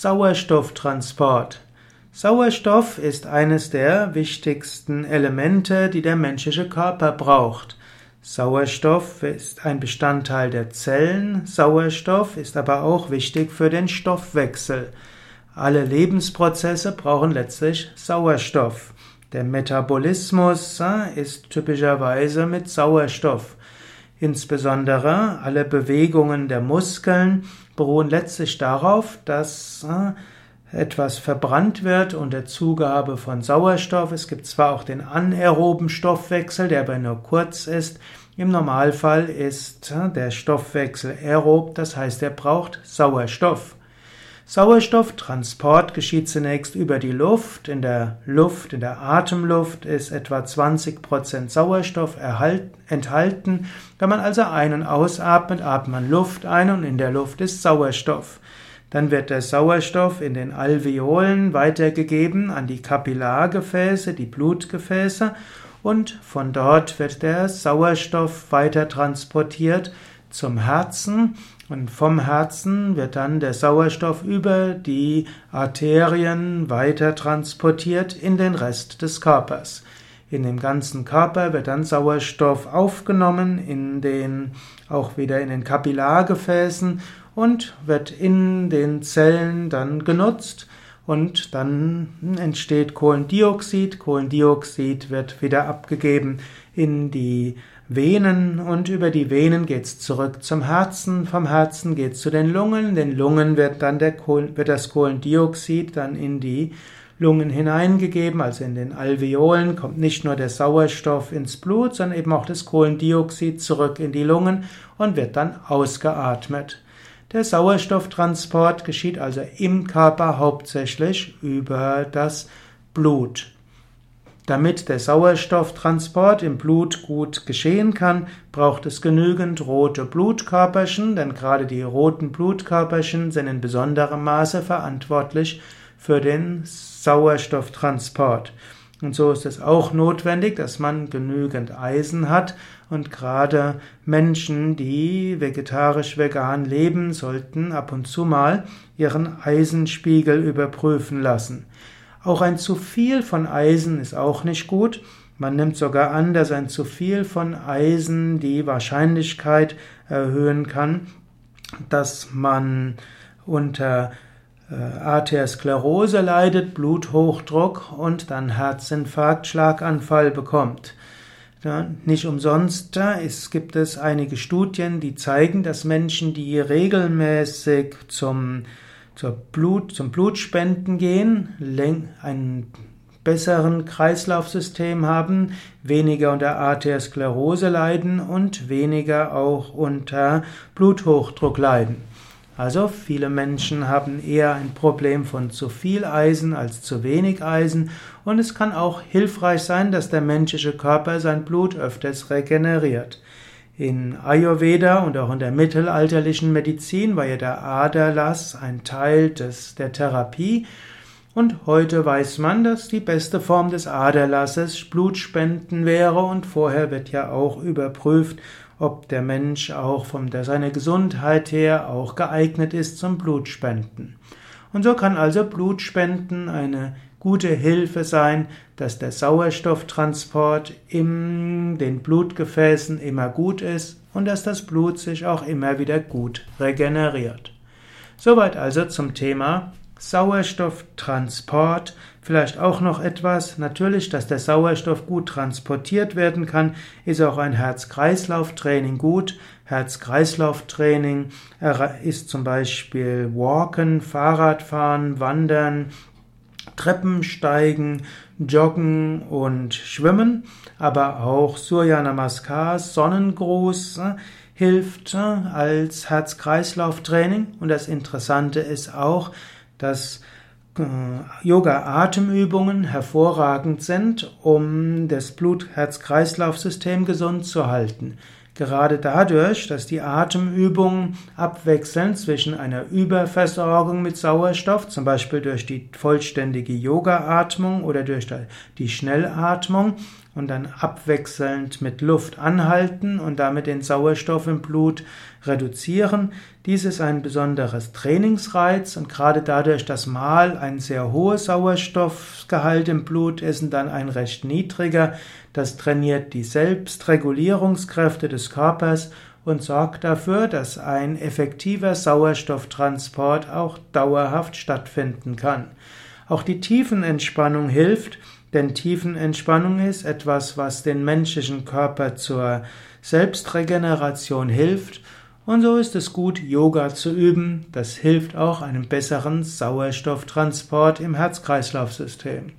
Sauerstofftransport. Sauerstoff ist eines der wichtigsten Elemente, die der menschliche Körper braucht. Sauerstoff ist ein Bestandteil der Zellen, Sauerstoff ist aber auch wichtig für den Stoffwechsel. Alle Lebensprozesse brauchen letztlich Sauerstoff. Der Metabolismus äh, ist typischerweise mit Sauerstoff. Insbesondere alle Bewegungen der Muskeln beruhen letztlich darauf, dass äh, etwas verbrannt wird unter Zugabe von Sauerstoff. Es gibt zwar auch den anaeroben Stoffwechsel, der aber nur kurz ist. Im Normalfall ist äh, der Stoffwechsel aerob, das heißt, er braucht Sauerstoff. Sauerstofftransport geschieht zunächst über die Luft. In der Luft, in der Atemluft ist etwa 20% Sauerstoff enthalten. Wenn man also ein- und ausatmet, atmet man Luft ein und in der Luft ist Sauerstoff. Dann wird der Sauerstoff in den Alveolen weitergegeben an die Kapillargefäße, die Blutgefäße und von dort wird der Sauerstoff weiter transportiert zum Herzen und vom Herzen wird dann der Sauerstoff über die Arterien weiter transportiert in den Rest des Körpers. In dem ganzen Körper wird dann Sauerstoff aufgenommen, in den, auch wieder in den Kapillargefäßen und wird in den Zellen dann genutzt und dann entsteht Kohlendioxid. Kohlendioxid wird wieder abgegeben in die Venen und über die Venen geht's zurück zum Herzen, vom Herzen geht's zu den Lungen, den Lungen wird dann der Kohl, wird das Kohlendioxid dann in die Lungen hineingegeben, also in den Alveolen kommt nicht nur der Sauerstoff ins Blut, sondern eben auch das Kohlendioxid zurück in die Lungen und wird dann ausgeatmet. Der Sauerstofftransport geschieht also im Körper hauptsächlich über das Blut. Damit der Sauerstofftransport im Blut gut geschehen kann, braucht es genügend rote Blutkörperchen, denn gerade die roten Blutkörperchen sind in besonderem Maße verantwortlich für den Sauerstofftransport. Und so ist es auch notwendig, dass man genügend Eisen hat und gerade Menschen, die vegetarisch-vegan leben, sollten ab und zu mal ihren Eisenspiegel überprüfen lassen. Auch ein zu viel von Eisen ist auch nicht gut. Man nimmt sogar an, dass ein zu viel von Eisen die Wahrscheinlichkeit erhöhen kann, dass man unter äh, Arteriosklerose leidet, Bluthochdruck und dann Herzinfarkt, Schlaganfall bekommt. Nicht umsonst es gibt es einige Studien, die zeigen, dass Menschen, die regelmäßig zum zur Blut, zum Blutspenden gehen, einen besseren Kreislaufsystem haben, weniger unter Arteriosklerose leiden und weniger auch unter Bluthochdruck leiden. Also viele Menschen haben eher ein Problem von zu viel Eisen als zu wenig Eisen und es kann auch hilfreich sein, dass der menschliche Körper sein Blut öfters regeneriert. In Ayurveda und auch in der mittelalterlichen Medizin war ja der Aderlass ein Teil des, der Therapie. Und heute weiß man, dass die beste Form des Aderlasses Blutspenden wäre. Und vorher wird ja auch überprüft, ob der Mensch auch von seiner Gesundheit her auch geeignet ist zum Blutspenden. Und so kann also Blutspenden eine gute Hilfe sein, dass der Sauerstofftransport in den Blutgefäßen immer gut ist und dass das Blut sich auch immer wieder gut regeneriert. Soweit also zum Thema Sauerstofftransport. Vielleicht auch noch etwas. Natürlich, dass der Sauerstoff gut transportiert werden kann, ist auch ein Herz-Kreislauf-Training gut. Herz-Kreislauf-Training ist zum Beispiel Walken, Fahrradfahren, Wandern, Treppensteigen, Joggen und Schwimmen, aber auch Surya Namaskar, Sonnengruß äh, hilft äh, als Herz-Kreislauf-Training. Und das Interessante ist auch, dass äh, Yoga-Atemübungen hervorragend sind, um das Blut-Herz-Kreislauf-System gesund zu halten. Gerade dadurch, dass die Atemübungen abwechseln zwischen einer Überversorgung mit Sauerstoff, zum Beispiel durch die vollständige Yoga-Atmung oder durch die Schnellatmung, und dann abwechselnd mit Luft anhalten und damit den Sauerstoff im Blut reduzieren. Dies ist ein besonderes Trainingsreiz und gerade dadurch, dass mal ein sehr hohes Sauerstoffgehalt im Blut ist und dann ein recht niedriger, das trainiert die Selbstregulierungskräfte des Körpers und sorgt dafür, dass ein effektiver Sauerstofftransport auch dauerhaft stattfinden kann. Auch die Tiefenentspannung hilft, denn Tiefenentspannung ist etwas, was den menschlichen Körper zur Selbstregeneration hilft. Und so ist es gut, Yoga zu üben. Das hilft auch einem besseren Sauerstofftransport im Herz-Kreislauf-System.